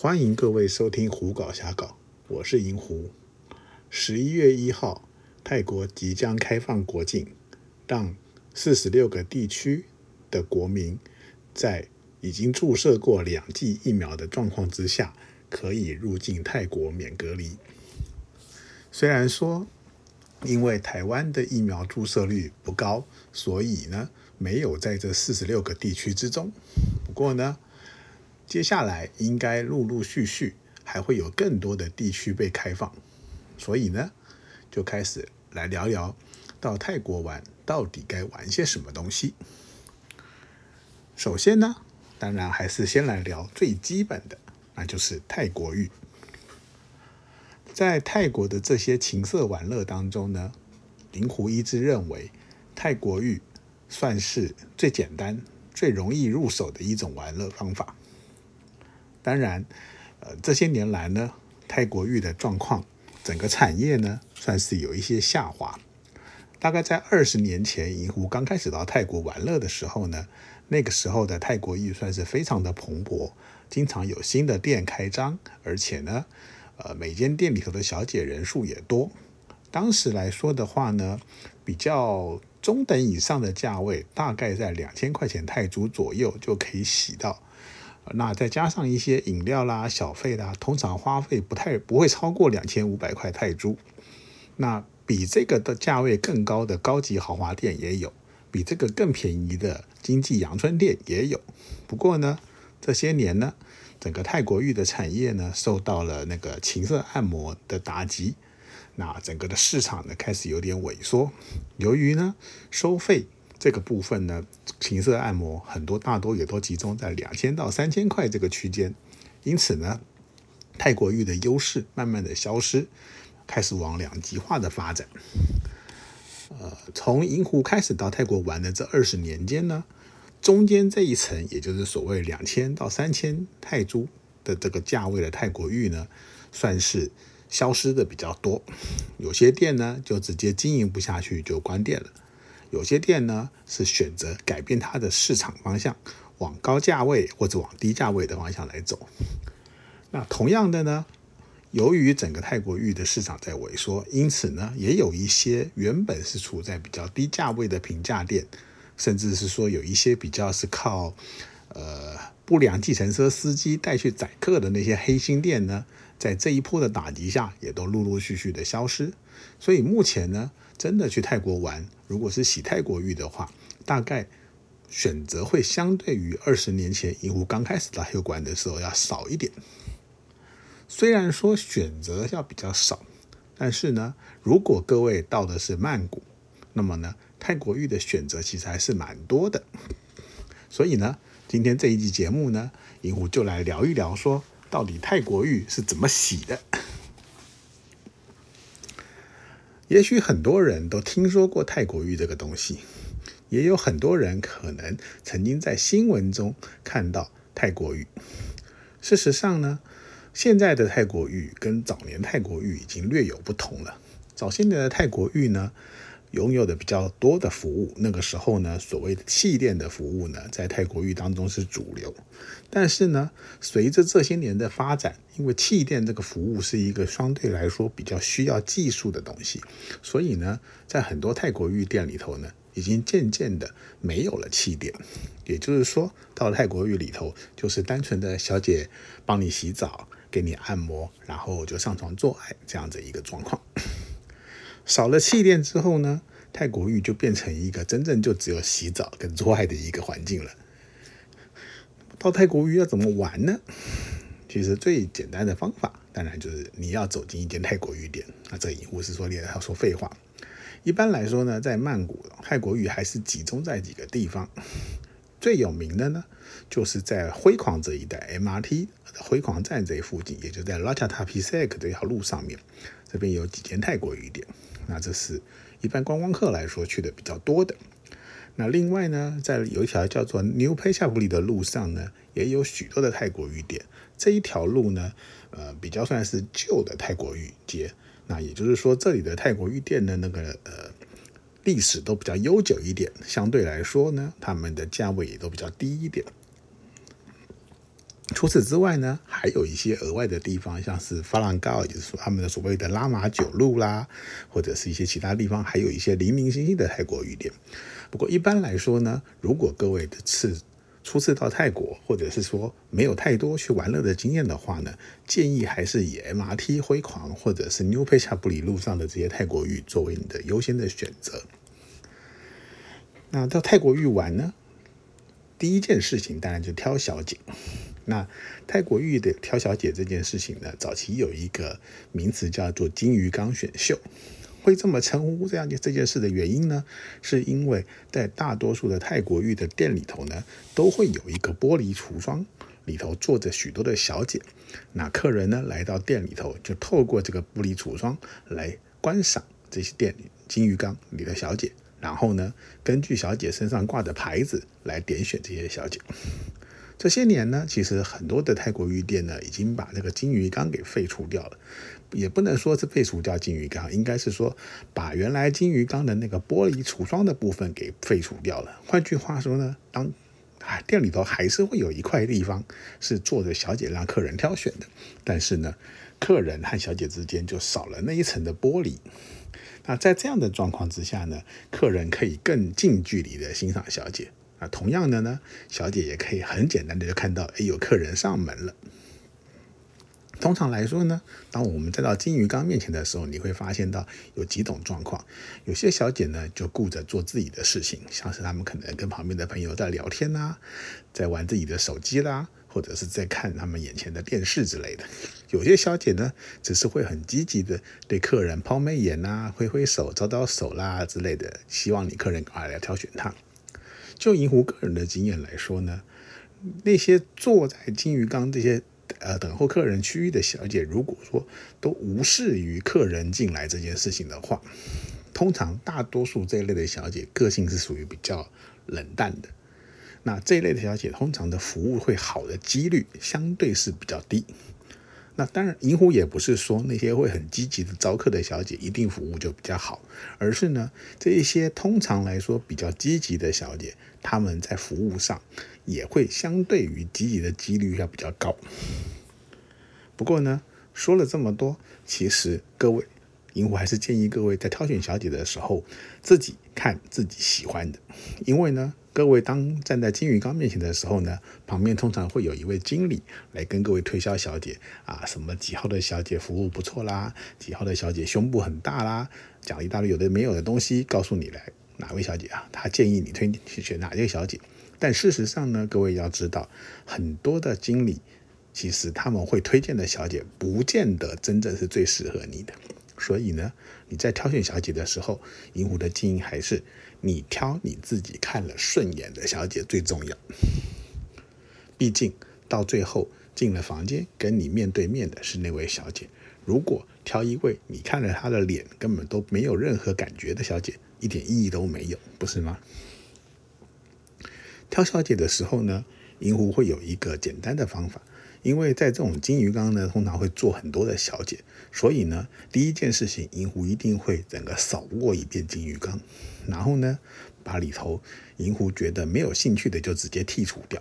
欢迎各位收听《胡搞瞎搞》，我是银狐。十一月一号，泰国即将开放国境，让四十六个地区的国民在已经注射过两剂疫苗的状况之下，可以入境泰国免隔离。虽然说，因为台湾的疫苗注射率不高，所以呢，没有在这四十六个地区之中。不过呢，接下来应该陆陆续续还会有更多的地区被开放，所以呢，就开始来聊聊到泰国玩到底该玩些什么东西。首先呢，当然还是先来聊最基本的，那就是泰国浴。在泰国的这些情色玩乐当中呢，灵狐一直认为泰国浴算是最简单、最容易入手的一种玩乐方法。当然，呃，这些年来呢，泰国玉的状况，整个产业呢，算是有一些下滑。大概在二十年前，银狐刚开始到泰国玩乐的时候呢，那个时候的泰国玉算是非常的蓬勃，经常有新的店开张，而且呢，呃，每间店里头的小姐人数也多。当时来说的话呢，比较中等以上的价位，大概在两千块钱泰铢左右就可以洗到。那再加上一些饮料啦、小费啦，通常花费不太不会超过两千五百块泰铢。那比这个的价位更高的高级豪华店也有，比这个更便宜的经济阳春店也有。不过呢，这些年呢，整个泰国浴的产业呢，受到了那个情色按摩的打击，那整个的市场呢开始有点萎缩。由于呢收费。这个部分呢，情色按摩很多大多也都集中在两千到三千块这个区间，因此呢，泰国浴的优势慢慢的消失，开始往两极化的发展。呃，从银湖开始到泰国玩的这二十年间呢，中间这一层，也就是所谓两千到三千泰铢的这个价位的泰国浴呢，算是消失的比较多，有些店呢就直接经营不下去就关店了。有些店呢是选择改变它的市场方向，往高价位或者往低价位的方向来走。那同样的呢，由于整个泰国玉的市场在萎缩，因此呢，也有一些原本是处在比较低价位的平价店，甚至是说有一些比较是靠呃不良计程车司机带去载客的那些黑心店呢，在这一波的打击下，也都陆陆续续的消失。所以目前呢。真的去泰国玩，如果是洗泰国浴的话，大概选择会相对于二十年前银湖刚开始到泰国玩的时候要少一点。虽然说选择要比较少，但是呢，如果各位到的是曼谷，那么呢，泰国浴的选择其实还是蛮多的。所以呢，今天这一集节目呢，银狐就来聊一聊，说到底泰国浴是怎么洗的。也许很多人都听说过泰国浴这个东西，也有很多人可能曾经在新闻中看到泰国浴。事实上呢，现在的泰国浴跟早年泰国浴已经略有不同了。早些年的泰国浴呢，拥有的比较多的服务，那个时候呢，所谓的气垫的服务呢，在泰国浴当中是主流。但是呢，随着这些年的发展，因为气垫这个服务是一个相对来说比较需要技术的东西，所以呢，在很多泰国浴店里头呢，已经渐渐的没有了气垫。也就是说，到泰国浴里头，就是单纯的小姐帮你洗澡、给你按摩，然后就上床做爱这样子一个状况。少了气垫之后呢，泰国浴就变成一个真正就只有洗澡跟做爱的一个环境了。到泰国浴要怎么玩呢？其实最简单的方法，当然就是你要走进一间泰国浴店。那这里我是说，你要说废话。一般来说呢，在曼谷泰国浴还是集中在几个地方。最有名的呢，就是在辉煌这一带，MRT 辉煌站这附近，也就在 l a c h a t a p i s e k 这条路上面，这边有几间泰国浴店。那这是一般观光客来说去的比较多的。那另外呢，在有一条叫做 New p a s h a p 里的路上呢，也有许多的泰国浴店。这一条路呢，呃，比较算是旧的泰国浴街。那也就是说，这里的泰国浴店的那个呃历史都比较悠久一点，相对来说呢，他们的价位也都比较低一点。除此之外呢，还有一些额外的地方，像是发浪高，也就是说他们的所谓的拉玛九路啦，或者是一些其他地方，还有一些零零星星的泰国浴店。不过一般来说呢，如果各位的次初次到泰国，或者是说没有太多去玩乐的经验的话呢，建议还是以 MRT 辉煌或者是 New 佩恰布里路上的这些泰国浴作为你的优先的选择。那到泰国浴玩呢，第一件事情当然就挑小姐。那泰国玉的挑小姐这件事情呢，早期有一个名词叫做金鱼缸选秀。会这么称呼这样这件事的原因呢，是因为在大多数的泰国浴的店里头呢，都会有一个玻璃橱窗，里头坐着许多的小姐。那客人呢来到店里头，就透过这个玻璃橱窗来观赏这些店里金鱼缸里的小姐，然后呢，根据小姐身上挂的牌子来点选这些小姐。这些年呢，其实很多的泰国鱼店呢，已经把那个金鱼缸给废除掉了。也不能说是废除掉金鱼缸，应该是说把原来金鱼缸的那个玻璃橱窗的部分给废除掉了。换句话说呢，当店里头还是会有一块地方是坐着小姐让客人挑选的，但是呢，客人和小姐之间就少了那一层的玻璃。那在这样的状况之下呢，客人可以更近距离的欣赏小姐。啊，同样的呢，小姐也可以很简单的就看到，哎，有客人上门了。通常来说呢，当我们再到金鱼缸面前的时候，你会发现到有几种状况。有些小姐呢就顾着做自己的事情，像是她们可能跟旁边的朋友在聊天呐，在玩自己的手机啦，或者是在看他们眼前的电视之类的。有些小姐呢，只是会很积极的对客人抛媚眼呐、挥挥手、招招手啦之类的，希望你客人赶快来挑选她。就银湖个人的经验来说呢，那些坐在金鱼缸这些。呃，等候客人区域的小姐，如果说都无视于客人进来这件事情的话，通常大多数这一类的小姐个性是属于比较冷淡的。那这一类的小姐，通常的服务会好的几率相对是比较低。那当然，银狐也不是说那些会很积极的招客的小姐一定服务就比较好，而是呢，这一些通常来说比较积极的小姐，他们在服务上也会相对于积极的几率要比较高。不过呢，说了这么多，其实各位，银狐还是建议各位在挑选小姐的时候，自己看自己喜欢的，因为呢。各位当站在金鱼缸面前的时候呢，旁边通常会有一位经理来跟各位推销小姐啊，什么几号的小姐服务不错啦，几号的小姐胸部很大啦，讲一大堆有的没有的东西，告诉你来哪位小姐啊，他建议你推去选哪位小姐。但事实上呢，各位要知道，很多的经理其实他们会推荐的小姐，不见得真正是最适合你的。所以呢，你在挑选小姐的时候，银狐的建议还是。你挑你自己看了顺眼的小姐最重要，毕竟到最后进了房间跟你面对面的是那位小姐。如果挑一位你看了她的脸根本都没有任何感觉的小姐，一点意义都没有，不是吗？挑小姐的时候呢，银狐会有一个简单的方法。因为在这种金鱼缸呢，通常会做很多的小姐，所以呢，第一件事情，银狐一定会整个扫过一遍金鱼缸，然后呢，把里头银狐觉得没有兴趣的就直接剔除掉，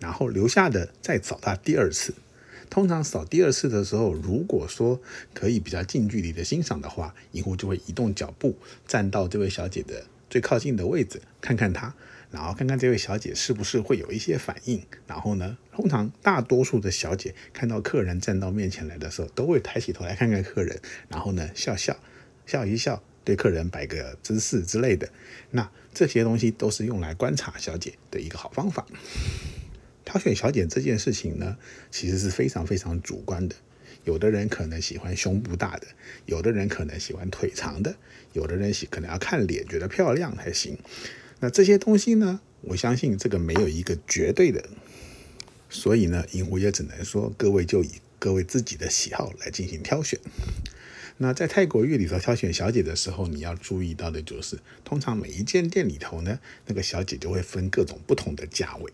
然后留下的再扫它第二次。通常扫第二次的时候，如果说可以比较近距离的欣赏的话，银狐就会移动脚步，站到这位小姐的最靠近的位置，看看她。然后看看这位小姐是不是会有一些反应，然后呢，通常大多数的小姐看到客人站到面前来的时候，都会抬起头来看看客人，然后呢笑笑笑一笑，对客人摆个姿势之类的。那这些东西都是用来观察小姐的一个好方法。挑选小姐这件事情呢，其实是非常非常主观的。有的人可能喜欢胸部大的，有的人可能喜欢腿长的，有的人喜可能要看脸，觉得漂亮才行。那这些东西呢？我相信这个没有一个绝对的，所以呢，银狐也只能说各位就以各位自己的喜好来进行挑选。那在泰国玉里头挑选小姐的时候，你要注意到的就是，通常每一间店里头呢，那个小姐就会分各种不同的价位。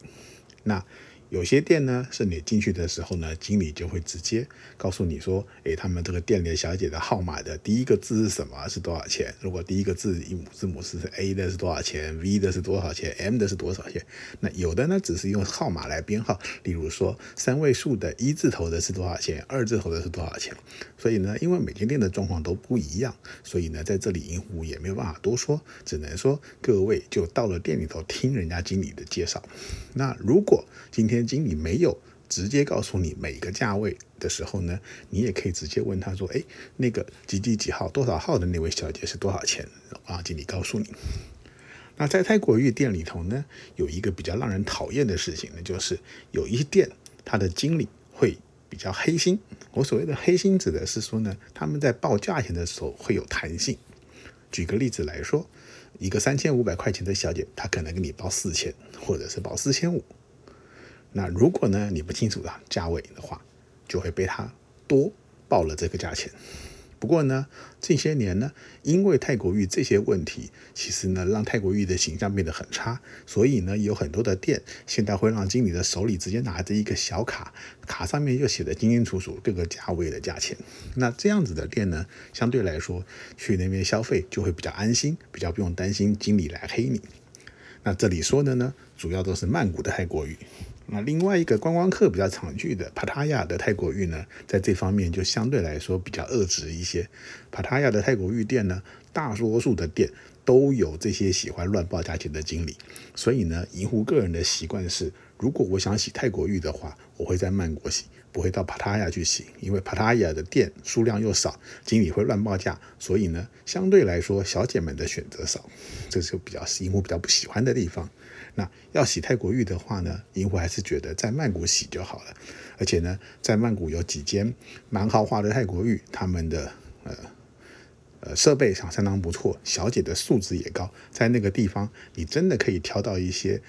那有些店呢，是你进去的时候呢，经理就会直接告诉你说，诶，他们这个店里的小姐的号码的第一个字是什么，是多少钱？如果第一个字字母字母是 A 的是多少钱，V 的是多少钱，M 的是多少钱？那有的呢，只是用号码来编号，例如说三位数的一字头的是多少钱，二字头的是多少钱？所以呢，因为每间店的状况都不一样，所以呢，在这里银狐也没有办法多说，只能说各位就到了店里头听人家经理的介绍。那如果今天经理没有直接告诉你每个价位的时候呢，你也可以直接问他说：“哎，那个几几几号多少号的那位小姐是多少钱？”啊，经理告诉你。那在泰国玉店里头呢，有一个比较让人讨厌的事情呢，就是有一些店它的经理会比较黑心。我所谓的黑心指的是说呢，他们在报价钱的时候会有弹性。举个例子来说，一个三千五百块钱的小姐，她可能给你报四千，或者是报四千五。那如果呢你不清楚的价位的话，就会被他多报了这个价钱。不过呢，这些年呢，因为泰国玉这些问题，其实呢让泰国玉的形象变得很差，所以呢有很多的店现在会让经理的手里直接拿着一个小卡，卡上面又写的清清楚楚各个价位的价钱。那这样子的店呢，相对来说去那边消费就会比较安心，比较不用担心经理来黑你。那这里说的呢，主要都是曼谷的泰国玉。那另外一个观光客比较常去的帕塔亚的泰国玉呢，在这方面就相对来说比较遏制一些。帕塔亚的泰国玉店呢，大多数的店都有这些喜欢乱报价钱的经理，所以呢，银狐个人的习惯是，如果我想洗泰国浴的话，我会在曼谷洗，不会到帕塔亚去洗，因为帕塔亚的店数量又少，经理会乱报价，所以呢，相对来说小姐们的选择少，这就比较是银狐比较不喜欢的地方。那要洗泰国浴的话呢，银狐还是觉得在曼谷洗就好了。而且呢，在曼谷有几间蛮豪华的泰国浴，他们的呃呃设备上相当不错，小姐的素质也高。在那个地方，你真的可以挑到一些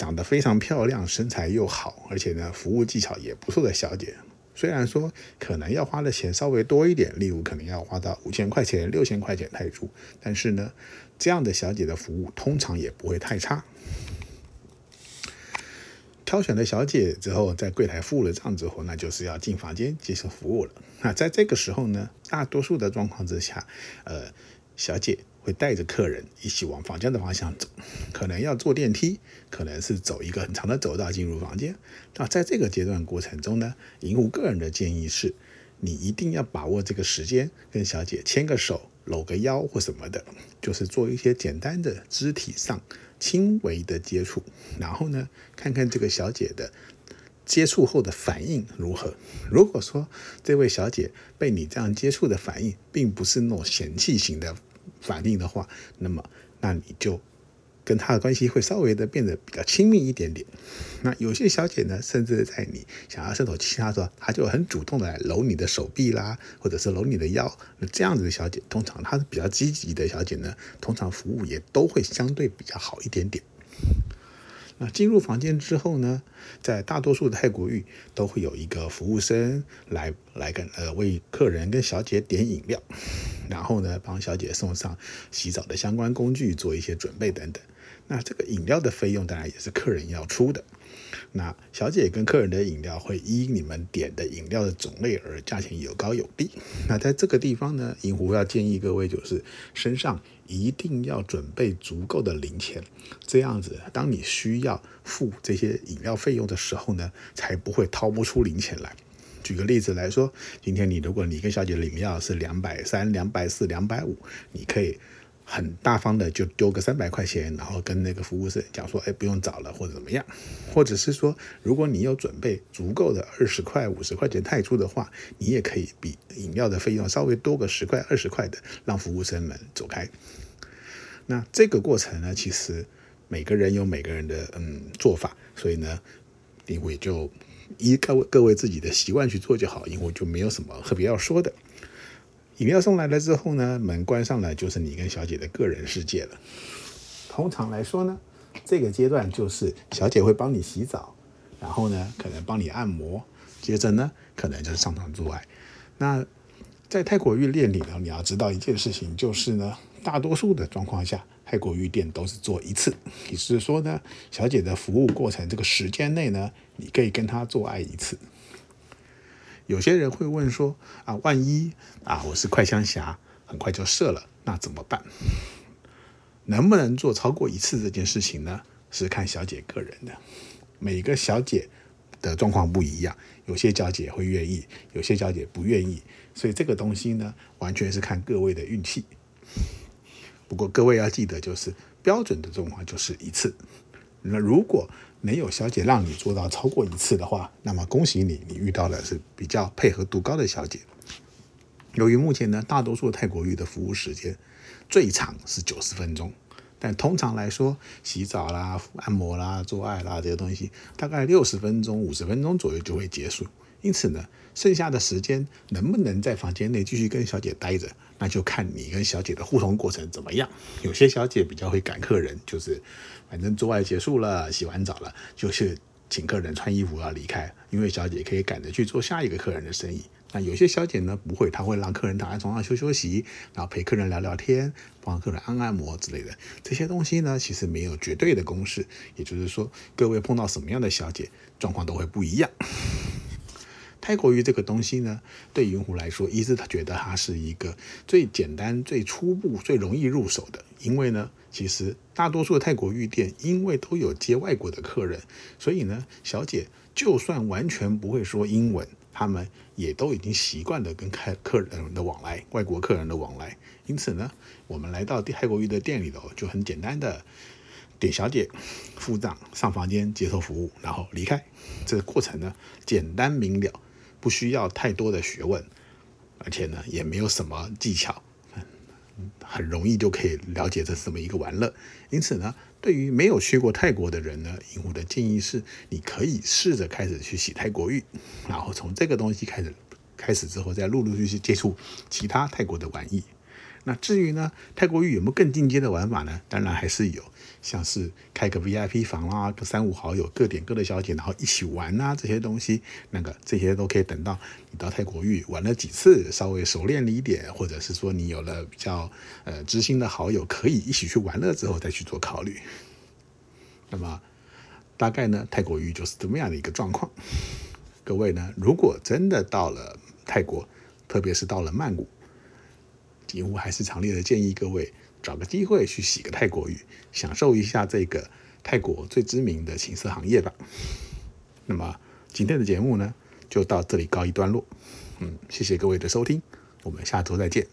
长得非常漂亮、身材又好，而且呢服务技巧也不错的小姐。虽然说可能要花的钱稍微多一点，例如可能要花到五千块钱、六千块钱泰铢，但是呢，这样的小姐的服务通常也不会太差。挑选了小姐之后，在柜台付了账之后，那就是要进房间接受服务了。那在这个时候呢，大多数的状况之下，呃，小姐会带着客人一起往房间的方向走，可能要坐电梯，可能是走一个很长的走道进入房间。那在这个阶段过程中呢，银狐个人的建议是，你一定要把握这个时间，跟小姐牵个手、搂个腰或什么的，就是做一些简单的肢体上。轻微的接触，然后呢，看看这个小姐的接触后的反应如何。如果说这位小姐被你这样接触的反应，并不是那种嫌弃型的反应的话，那么那你就。跟他的关系会稍微的变得比较亲密一点点。那有些小姐呢，甚至在你想要伸手亲她的时候，她就很主动的来搂你的手臂啦，或者是搂你的腰。那这样子的小姐，通常她是比较积极的小姐呢，通常服务也都会相对比较好一点点。那进入房间之后呢，在大多数的泰国浴都会有一个服务生来来跟呃为客人跟小姐点饮料，然后呢帮小姐送上洗澡的相关工具，做一些准备等等。那这个饮料的费用当然也是客人要出的。那小姐跟客人的饮料会依你们点的饮料的种类而价钱有高有低。那在这个地方呢，银狐要建议各位就是身上一定要准备足够的零钱，这样子当你需要付这些饮料费用的时候呢，才不会掏不出零钱来。举个例子来说，今天你如果你跟小姐的饮料是两百三、两百四、两百五，你可以。很大方的就丢个三百块钱，然后跟那个服务生讲说，哎，不用找了，或者怎么样，或者是说，如果你有准备足够的二十块、五十块钱泰铢的话，你也可以比饮料的费用稍微多个十块、二十块的，让服务生们走开。那这个过程呢，其实每个人有每个人的嗯做法，所以呢，因为就依各位各位自己的习惯去做就好，因为就没有什么特别要说的。饮料送来了之后呢，门关上了，就是你跟小姐的个人世界了。通常来说呢，这个阶段就是小姐会帮你洗澡，然后呢，可能帮你按摩，接着呢，可能就是上床做爱。那在泰国浴店里呢，你要知道一件事情，就是呢，大多数的状况下，泰国浴店都是做一次，也就是说呢，小姐的服务过程这个时间内呢，你可以跟她做爱一次。有些人会问说啊，万一啊我是快枪侠，很快就射了，那怎么办？能不能做超过一次这件事情呢？是看小姐个人的，每个小姐的状况不一样，有些小姐会愿意，有些小姐不愿意，所以这个东西呢，完全是看各位的运气。不过各位要记得，就是标准的状况就是一次。那如果没有小姐让你做到超过一次的话，那么恭喜你，你遇到的是比较配合度高的小姐。由于目前呢，大多数泰国浴的服务时间最长是九十分钟，但通常来说，洗澡啦、按摩啦、做爱啦这些东西，大概六十分钟、五十分钟左右就会结束。因此呢，剩下的时间能不能在房间内继续跟小姐待着，那就看你跟小姐的互动过程怎么样。有些小姐比较会赶客人，就是反正做爱结束了，洗完澡了，就是请客人穿衣服要离开，因为小姐可以赶着去做下一个客人的生意。那有些小姐呢不会，她会让客人躺在床上休休息，然后陪客人聊聊天，帮客人按按摩之类的。这些东西呢，其实没有绝对的公式，也就是说，各位碰到什么样的小姐，状况都会不一样。泰国浴这个东西呢，对云湖来说，一是他觉得它是一个最简单、最初步、最容易入手的。因为呢，其实大多数的泰国浴店，因为都有接外国的客人，所以呢，小姐就算完全不会说英文，他们也都已经习惯了跟客客人的往来，外国客人的往来。因此呢，我们来到泰国浴的店里头，就很简单的点小姐付账、上房间接受服务，然后离开。这个过程呢，简单明了。不需要太多的学问，而且呢，也没有什么技巧，很容易就可以了解这是这么一个玩乐。因此呢，对于没有去过泰国的人呢，我的建议是，你可以试着开始去洗泰国浴，然后从这个东西开始，开始之后再陆陆续续接触其他泰国的玩意。那至于呢，泰国浴有没有更进阶的玩法呢？当然还是有，像是开个 VIP 房啦，跟三五好友各点各的小姐，然后一起玩啊，这些东西，那个这些都可以等到你到泰国浴玩了几次，稍微熟练了一点，或者是说你有了比较呃知心的好友，可以一起去玩了之后再去做考虑。那么大概呢，泰国浴就是这么样的一个状况。各位呢，如果真的到了泰国，特别是到了曼谷。几乎还是强烈的建议各位找个机会去洗个泰国浴，享受一下这个泰国最知名的情色行业吧。那么今天的节目呢，就到这里告一段落。嗯，谢谢各位的收听，我们下周再见。